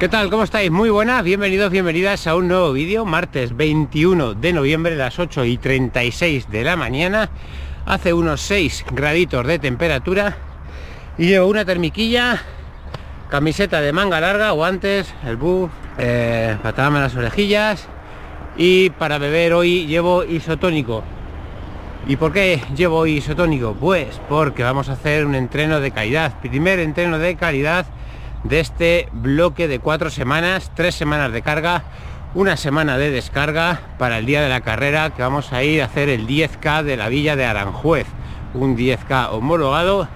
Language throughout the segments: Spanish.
¿Qué tal? ¿Cómo estáis? Muy buenas, bienvenidos, bienvenidas a un nuevo vídeo, martes 21 de noviembre, las 8 y 36 de la mañana. Hace unos 6 graditos de temperatura y llevo una termiquilla, camiseta de manga larga, guantes, el buff, eh, las orejillas y para beber hoy llevo isotónico. ¿Y por qué llevo isotónico? Pues porque vamos a hacer un entreno de calidad, primer entreno de calidad de este bloque de cuatro semanas, tres semanas de carga, una semana de descarga para el día de la carrera que vamos a ir a hacer el 10K de la villa de Aranjuez, un 10K homologado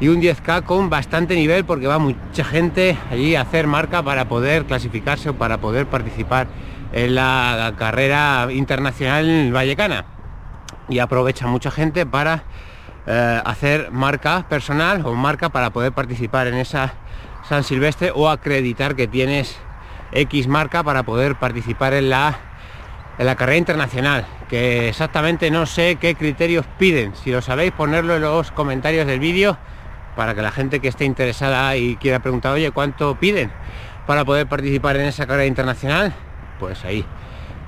y un 10K con bastante nivel porque va mucha gente allí a hacer marca para poder clasificarse o para poder participar en la carrera internacional vallecana. Y aprovecha mucha gente para eh, hacer marca personal o marca para poder participar en esa San Silvestre o acreditar que tienes X marca para poder participar en la, en la carrera internacional, que exactamente no sé qué criterios piden. Si lo sabéis, ponerlo en los comentarios del vídeo para que la gente que esté interesada y quiera preguntar, oye, ¿cuánto piden para poder participar en esa carrera internacional? Pues ahí.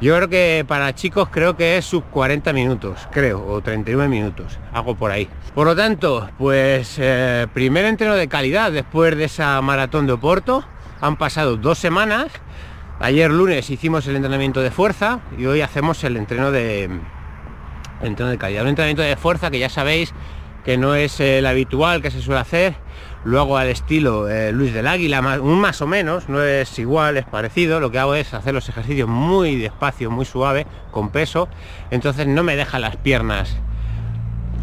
Yo creo que para chicos creo que es sub 40 minutos, creo, o 39 minutos, algo por ahí. Por lo tanto, pues eh, primer entreno de calidad después de esa maratón de Oporto. Han pasado dos semanas. Ayer lunes hicimos el entrenamiento de fuerza y hoy hacemos el entreno de el entreno de calidad. Un entrenamiento de fuerza que ya sabéis que no es el habitual que se suele hacer lo hago al estilo eh, Luis del Águila, más, más o menos, no es igual, es parecido, lo que hago es hacer los ejercicios muy despacio, muy suave, con peso, entonces no me deja las piernas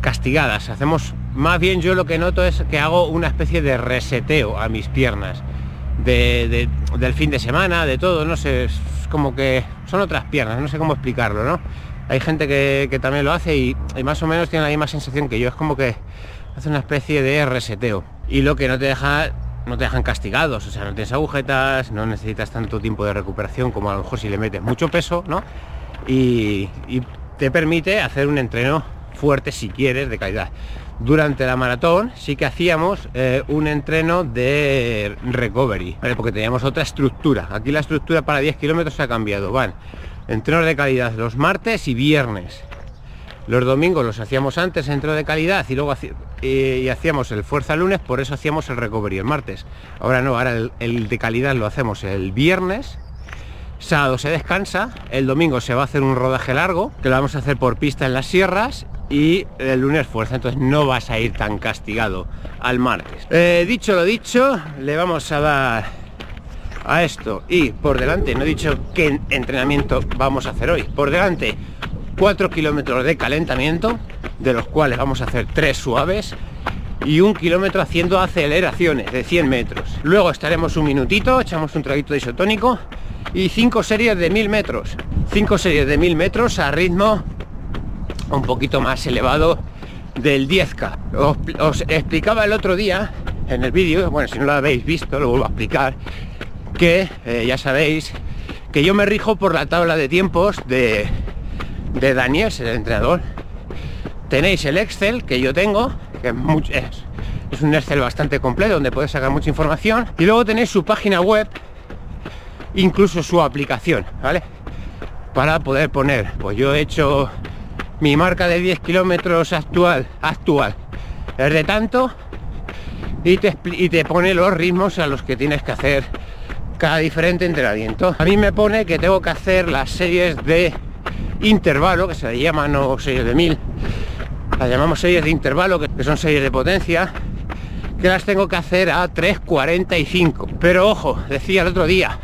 castigadas, hacemos, más bien yo lo que noto es que hago una especie de reseteo a mis piernas, del fin de semana, de todo, no sé, es como que son otras piernas, no sé cómo explicarlo, ¿no? Hay gente que, también lo hace y, y más o menos tiene la misma sensación que yo, es como que hace una especie de reseteo y lo que no te deja no te dejan castigados, o sea, no tienes agujetas, no necesitas tanto tiempo de recuperación como a lo mejor si le metes mucho peso, ¿no? Y, te permite hacer un entreno fuerte si quieres, de calidad. Durante la maratón sí que hacíamos eh, un entreno de recovery, porque teníamos otra estructura. Aquí la estructura para 10 kilómetros ha cambiado. Van entrenos de calidad los martes y viernes. Los domingos los hacíamos antes, centro de calidad, y luego y hacíamos el fuerza lunes, por eso hacíamos el recovery el martes. Ahora no, ahora el, de calidad lo hacemos el viernes, sábado se descansa, el domingo se va a hacer un rodaje largo, que lo vamos a hacer por pista en las sierras, y el lunes fuerza, entonces no vas a ir tan castigado al martes. Eh, dicho lo dicho, le vamos a dar a esto y por delante, no he dicho qué entrenamiento vamos a hacer hoy, por delante 4 kilómetros de calentamiento, de los cuales vamos a hacer 3 suaves y un kilómetro haciendo aceleraciones de 100 metros. Luego estaremos un minutito, echamos un traguito de isotónico y 5 series de 1000 metros. 5 series de 1000 metros a ritmo un poquito más elevado del 10K. Os, explicaba el otro día en el vídeo, bueno, si no lo habéis visto, lo vuelvo a explicar, que eh, ya sabéis que yo me rijo por la tabla de tiempos de de Daniel, el entrenador. Tenéis el Excel que yo tengo, que es, un Excel bastante completo donde podéis sacar mucha información. Y luego tenéis su página web, incluso su aplicación, ¿vale? Para poder poner, pues yo he hecho mi marca de 10 kilómetros actual, actual, es de tanto, y te, y te pone los ritmos a los que tienes que hacer cada diferente entrenamiento. A mí me pone que tengo que hacer las series de intervalo, que se llaman o series de mil, las llamamos series de intervalo, que son series de potencia, que las tengo que hacer a 3.45. Pero ojo, decía el otro día,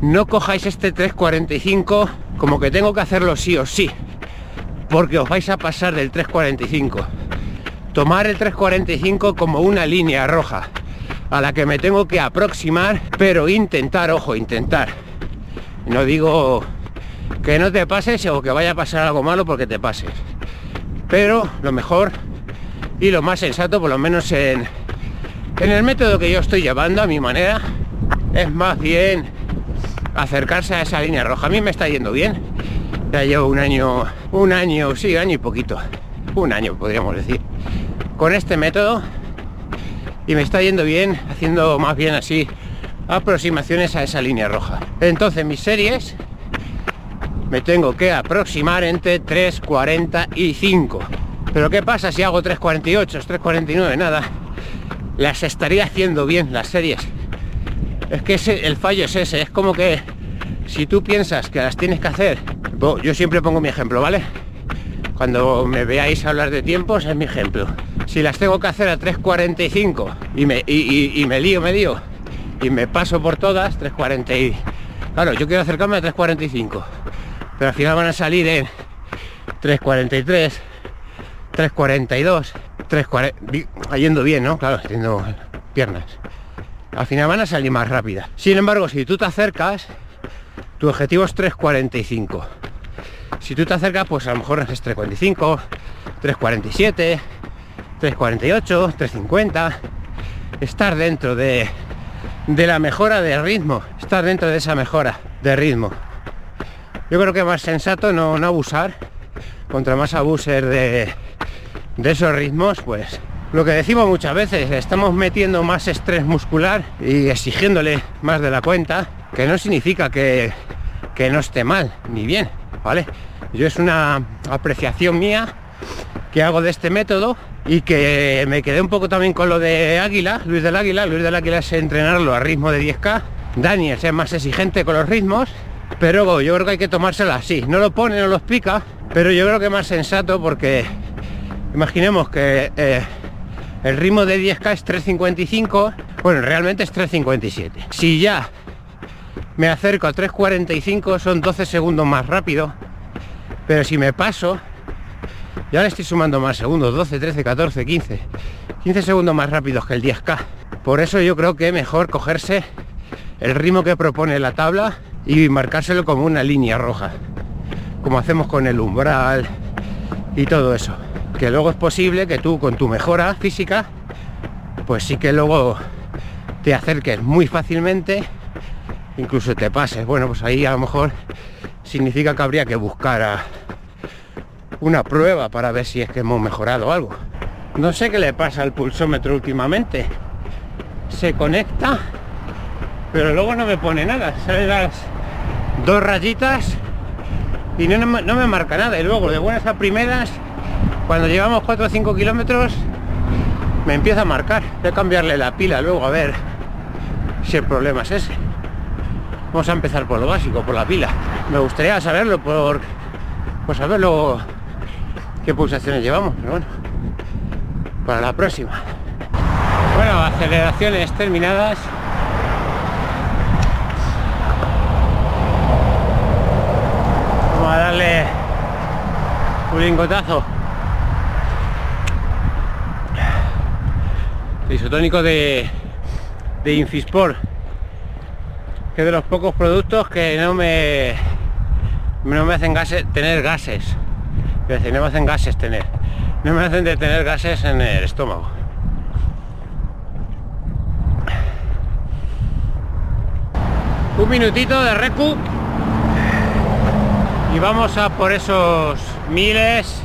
no cojáis este 3.45 como que tengo que hacerlo sí o sí, porque os vais a pasar del 3.45. Tomar el 3.45 como una línea roja a la que me tengo que aproximar, pero intentar, ojo, intentar. No digo que no te pases o que vaya a pasar algo malo porque te pases. Pero lo mejor y lo más sensato, por lo menos en, en el método que yo estoy llevando a mi manera, es más bien acercarse a esa línea roja. A mí me está yendo bien. Ya llevo un año, un año, sí, año y poquito. Un año podríamos decir. Con este método. Y me está yendo bien, haciendo más bien así aproximaciones a esa línea roja. Entonces mis series me tengo que aproximar entre 3.45. Pero ¿qué pasa si hago 3.48, 3.49? Nada. Las estaría haciendo bien las series. Es que ese, el fallo es ese. Es como que si tú piensas que las tienes que hacer... Yo siempre pongo mi ejemplo, ¿vale? Cuando me veáis hablar de tiempos es mi ejemplo. Si las tengo que hacer a 3.45 y me, y, me lío, me lío, y me paso por todas, 3.40 y... Claro, yo quiero acercarme a 3.45, pero al final van a salir en 3.43, 3.42, 3.40... Yendo bien, ¿no? Claro, haciendo piernas. Al final van a salir más rápidas. Sin embargo, si tú te acercas, tu objetivo es 3.45 si tú te acercas, pues a lo mejor es 3.45, 3.47, 3.48, 3.50. Estar dentro de, de la mejora de ritmo, estar dentro de esa mejora de ritmo. Yo creo que más sensato no, abusar. Contra más abuser de, de esos ritmos, pues lo que decimos muchas veces, estamos metiendo más estrés muscular y exigiéndole más de la cuenta, que no significa que, que no esté mal ni bien, ¿vale? Yo es una apreciación mía que hago de este método y que me quedé un poco también con lo de Águila, Luis del Águila. Luis del Águila es entrenarlo a ritmo de 10K. Daniel es más exigente con los ritmos, pero yo creo que hay que tomárselo así. No lo pone, no lo explica, pero yo creo que es más sensato porque imaginemos que eh, el ritmo de 10K es 3.55, bueno, realmente es 3.57. Si ya me acerco a 3.45 son 12 segundos más rápido pero si me paso, ya le estoy sumando más segundos, 12, 13, 14, 15. 15 segundos más rápidos que el 10K. Por eso yo creo que mejor cogerse el ritmo que propone la tabla y marcárselo como una línea roja. Como hacemos con el umbral y todo eso. Que luego es posible que tú con tu mejora física, pues sí que luego te acerques muy fácilmente, incluso te pases. Bueno, pues ahí a lo mejor significa que habría que buscar una prueba para ver si es que hemos mejorado algo. No sé qué le pasa al pulsómetro últimamente. Se conecta, pero luego no me pone nada. Salen las dos rayitas y no, me marca nada. Y luego de buenas a primeras, cuando llevamos 4 o 5 kilómetros, me empieza a marcar. Voy a cambiarle la pila luego a ver si el problema es ese. Vamos a empezar por lo básico, por la pila. Me gustaría saberlo, por, por saberlo qué pulsaciones llevamos, pero bueno, para la próxima. Bueno, aceleraciones terminadas. Vamos a darle un lingotazo. isotónico de, de Infisport que de los pocos productos que no me no me hacen gases tener gases. Decir, no me hacen gases tener. No me hacen de tener gases en el estómago. Un minutito de recu y vamos a por esos miles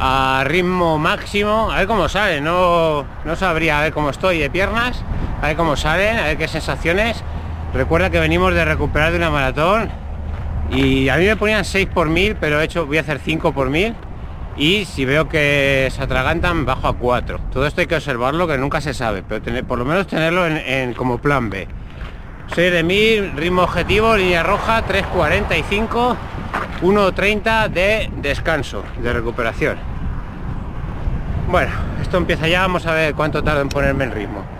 a ritmo máximo. A ver cómo sale no no sabría a ver cómo estoy de piernas. A ver cómo salen a ver qué sensaciones. Recuerda que venimos de recuperar de una maratón y a mí me ponían 6 por mil, pero he hecho, voy a hacer 5 por mil. Y si veo que se atragantan bajo a 4. Todo esto hay que observarlo que nunca se sabe, pero tener, por lo menos tenerlo en, como plan B. 6 de 1000, ritmo objetivo, línea roja, 3.45, 1.30 de descanso, de recuperación. Bueno, esto empieza ya, vamos a ver cuánto tarda en ponerme en ritmo.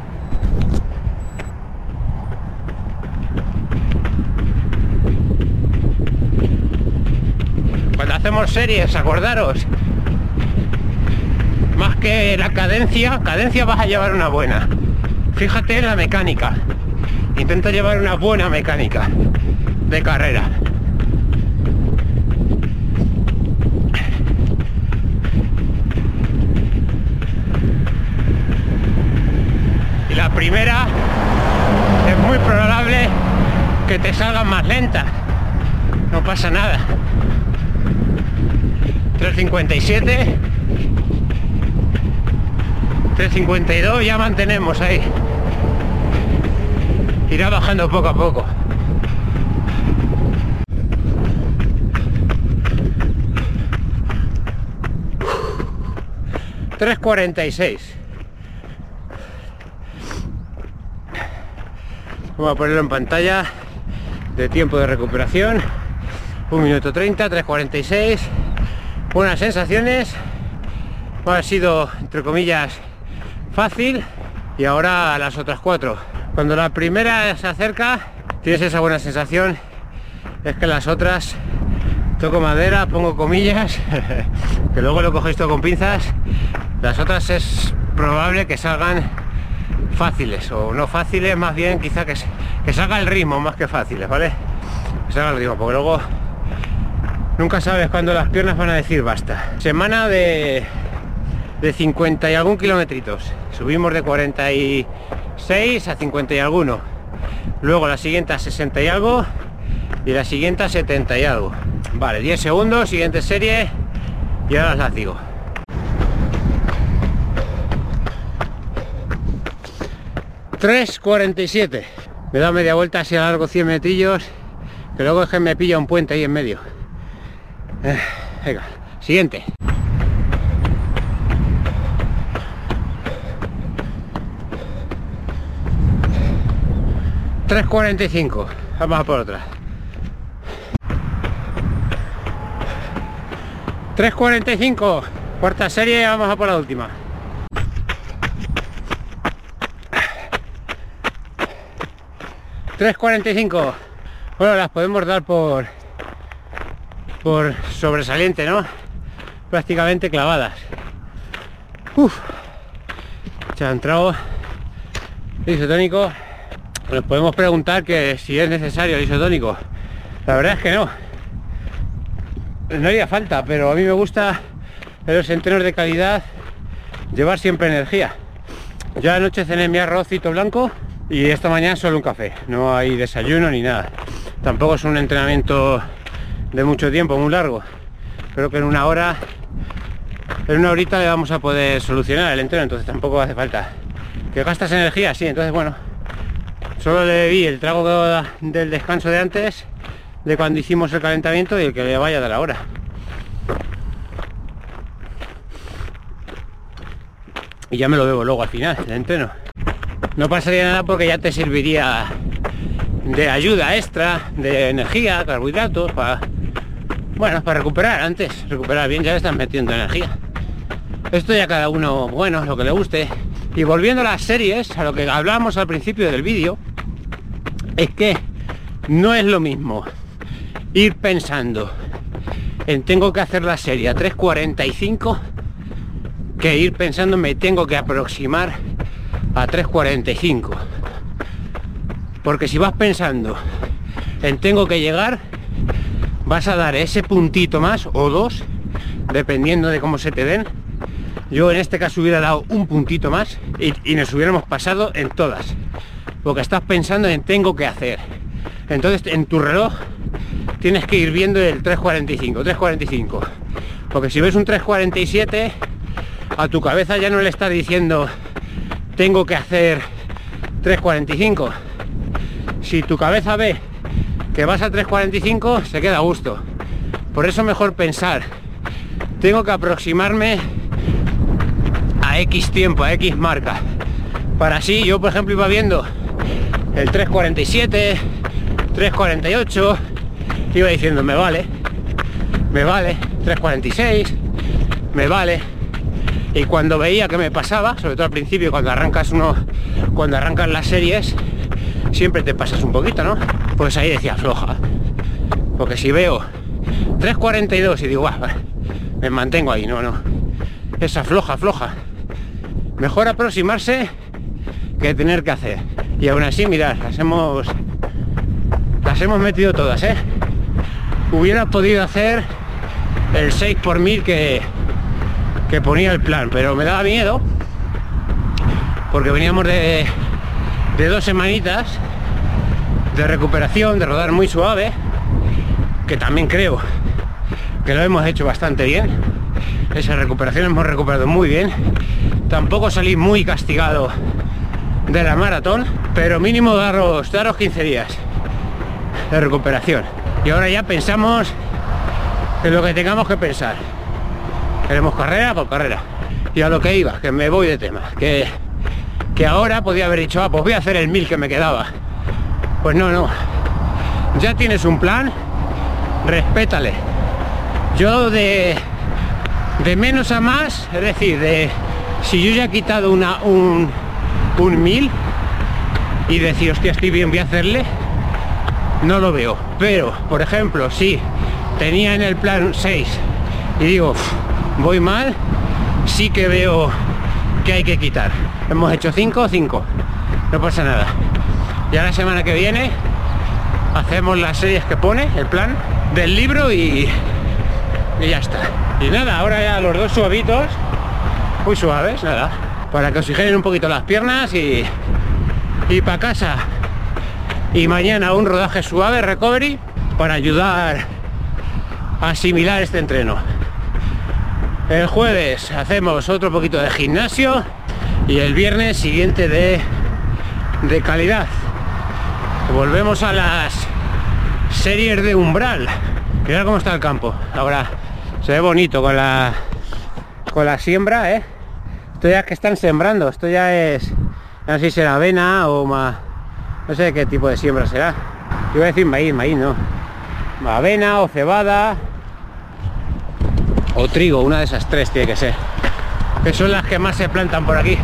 hacemos series, acordaros. Más que la cadencia, cadencia vas a llevar una buena. Fíjate en la mecánica. Intenta llevar una buena mecánica de carrera. Y la primera es muy probable que te salgan más lenta. No pasa nada. 357 352 ya mantenemos ahí irá bajando poco a poco. $3.46 Vamos a ponerlo en pantalla de tiempo de recuperación. 1 minuto 30, 3.46 Buenas sensaciones. Ha sido, entre comillas, fácil. Y ahora las otras cuatro. Cuando la primera se acerca Tienes esa buena sensación. Es que las otras Toco madera, pongo comillas Que luego lo cogéis todo con pinzas. Las otras es probable que salgan fáciles o no fáciles, más bien quizá que, que salga el ritmo más que fáciles, ¿vale? Que salga el ritmo, porque luego nunca sabes cuándo las piernas van a decir basta. Semana de, de 50 y algún kilometritos. Subimos de 46 a 50 y alguno. Luego la siguiente a 60 y algo y la siguiente a 70 y algo. Vale, 10 segundos, siguiente serie y ahora las digo. 3.47 me da media vuelta así largo 100 metrillos que luego es que me pilla un puente ahí en medio. Eh, venga siguiente. $3.45 vamos a por otra. 3.45 cuarta serie vamos a por la última 3.45 bueno las podemos dar por por sobresaliente no prácticamente clavadas. Uf, ya ha entrado el isotónico nos podemos preguntar que si es necesario el isotónico la verdad es que no. No haría falta pero a mí me gusta en los entrenos de calidad llevar siempre energía. Yo anoche cené mi arrocito blanco y esta mañana solo un café no hay desayuno ni nada. Tampoco es un entrenamiento de mucho tiempo muy largo. Creo que en una hora en una horita le vamos a poder solucionar el entreno entonces tampoco hace falta. Que gastas energía sí entonces bueno solo le vi el trago del descanso de antes de cuando hicimos el calentamiento y el que le vaya a dar ahora y ya me lo bebo luego al final el entreno no pasaría nada porque ya te serviría de ayuda extra, de energía, carbohidratos, para bueno, para recuperar antes, recuperar bien, ya le metiendo energía. Esto ya cada uno, bueno, lo que le guste. Y volviendo a las series, a lo que hablábamos al principio del vídeo, es que no es lo mismo ir pensando en tengo que hacer la serie a 3.45 que ir pensando me tengo que aproximar a 3.45 porque si vas pensando en tengo que llegar vas a dar ese puntito más o dos dependiendo de cómo se te den. Yo en este caso hubiera dado un puntito más y, y nos hubiéramos pasado en todas. Porque estás pensando en tengo que hacer. Entonces en tu reloj tienes que ir viendo el 3.45 3.45 porque si ves un 3.47 a tu cabeza ya no le está diciendo tengo que hacer 3.45 si tu cabeza ve que vas a 3.45 se queda a gusto. Por eso mejor pensar. Tengo que aproximarme a X tiempo, a X marca. Para así yo por ejemplo iba viendo el 3.47 3.48 iba diciendo me vale me vale 3.46 me vale y cuando veía que me pasaba, sobre todo al principio cuando arrancas uno, cuando arrancas las series, siempre te pasas un poquito, ¿no? Pues ahí decía floja. Porque si veo 3.42 y digo, me mantengo ahí, no, no. Esa floja, floja. Mejor aproximarse que tener que hacer. Y aún así, mirad, las hemos las hemos metido todas, ¿eh? Hubiera podido hacer el 6 por mil que que ponía el plan, pero me daba miedo porque veníamos de, de dos semanitas de recuperación, de rodar muy suave, que también creo que lo hemos hecho bastante bien. Esa recuperación hemos recuperado muy bien. Tampoco salí muy castigado de la maratón, pero mínimo daros, daros 15 días de recuperación. Y ahora ya pensamos en lo que tengamos que pensar. Queremos carrera por carrera. Y a lo que iba, que me voy de tema, que, que ahora podía haber dicho, ah, pues voy a hacer el mil que me quedaba. Pues no, no. Ya tienes un plan, respétale. Yo de, de menos a más, es decir, de si yo ya he quitado una, un, un mil y decir, hostia, estoy bien, voy a hacerle, no lo veo. Pero, por ejemplo, si tenía en el plan 6 y digo, voy mal, sí que veo que hay que quitar. Hemos hecho 5, 5. No pasa nada. Ya la semana que viene hacemos las series que pone, el plan del libro y, y ya está. Y nada, ahora ya los dos suavitos, muy suaves, nada, para que oxigenen un poquito las piernas y, y para casa. Y mañana un rodaje suave, recovery, para ayudar a asimilar este entreno. El jueves hacemos otro poquito de gimnasio y el viernes siguiente de, de calidad. Volvemos a las series de umbral. Mirad cómo está el campo. Ahora se ve bonito con la con la siembra, ¿eh? Esto ya que están sembrando, esto ya es no sé si será avena o más no sé qué tipo de siembra será. Iba a decir maíz, maíz no. Avena o cebada o trigo, una de esas tres tiene que ser. Que son las que más se plantan por aquí.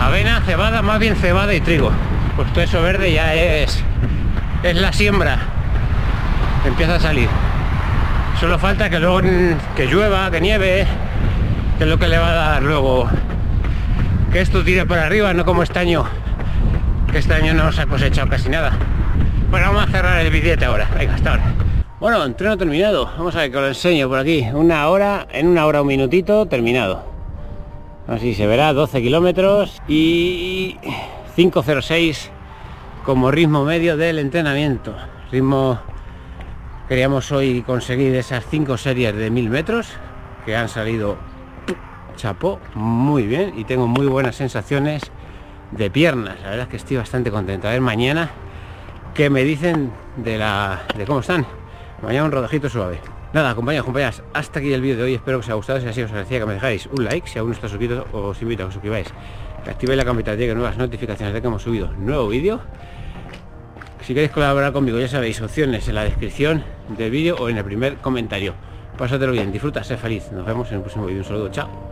Avena, cebada, más bien cebada y trigo. Pues todo eso verde ya es es la siembra. Empieza a salir. Solo falta que luego que llueva, que nieve, que es lo que le va a dar luego que esto tire para arriba, no como este año. Que este año no se ha cosechado casi nada. Bueno, vamos a cerrar el billete ahora. Venga, hasta ahora. Bueno, entreno terminado. Vamos a ver que lo enseño por aquí. Una hora, en una hora un minutito, terminado. Así se verá, 12 kilómetros y 5.06 como ritmo medio del entrenamiento. Ritmo, queríamos hoy conseguir esas cinco series de mil metros que han salido chapó muy bien y tengo muy buenas sensaciones de piernas. La verdad es que estoy bastante contento. A ver mañana qué me dicen de la de cómo están. Mañana un rodajito suave. Nada, compañeros, compañeras, hasta aquí el vídeo de hoy. Espero que os haya gustado. Si así os agradecía que me dejáis un like. Si aún no estáis suscrito, os invito a que os suscribáis. Que activéis la campanita de nuevas notificaciones de que hemos subido nuevo vídeo. Si queréis colaborar conmigo, ya sabéis, opciones en la descripción del vídeo o en el primer comentario. Pásatelo bien, disfruta, sé feliz. Nos vemos en el próximo vídeo. Un saludo, chao.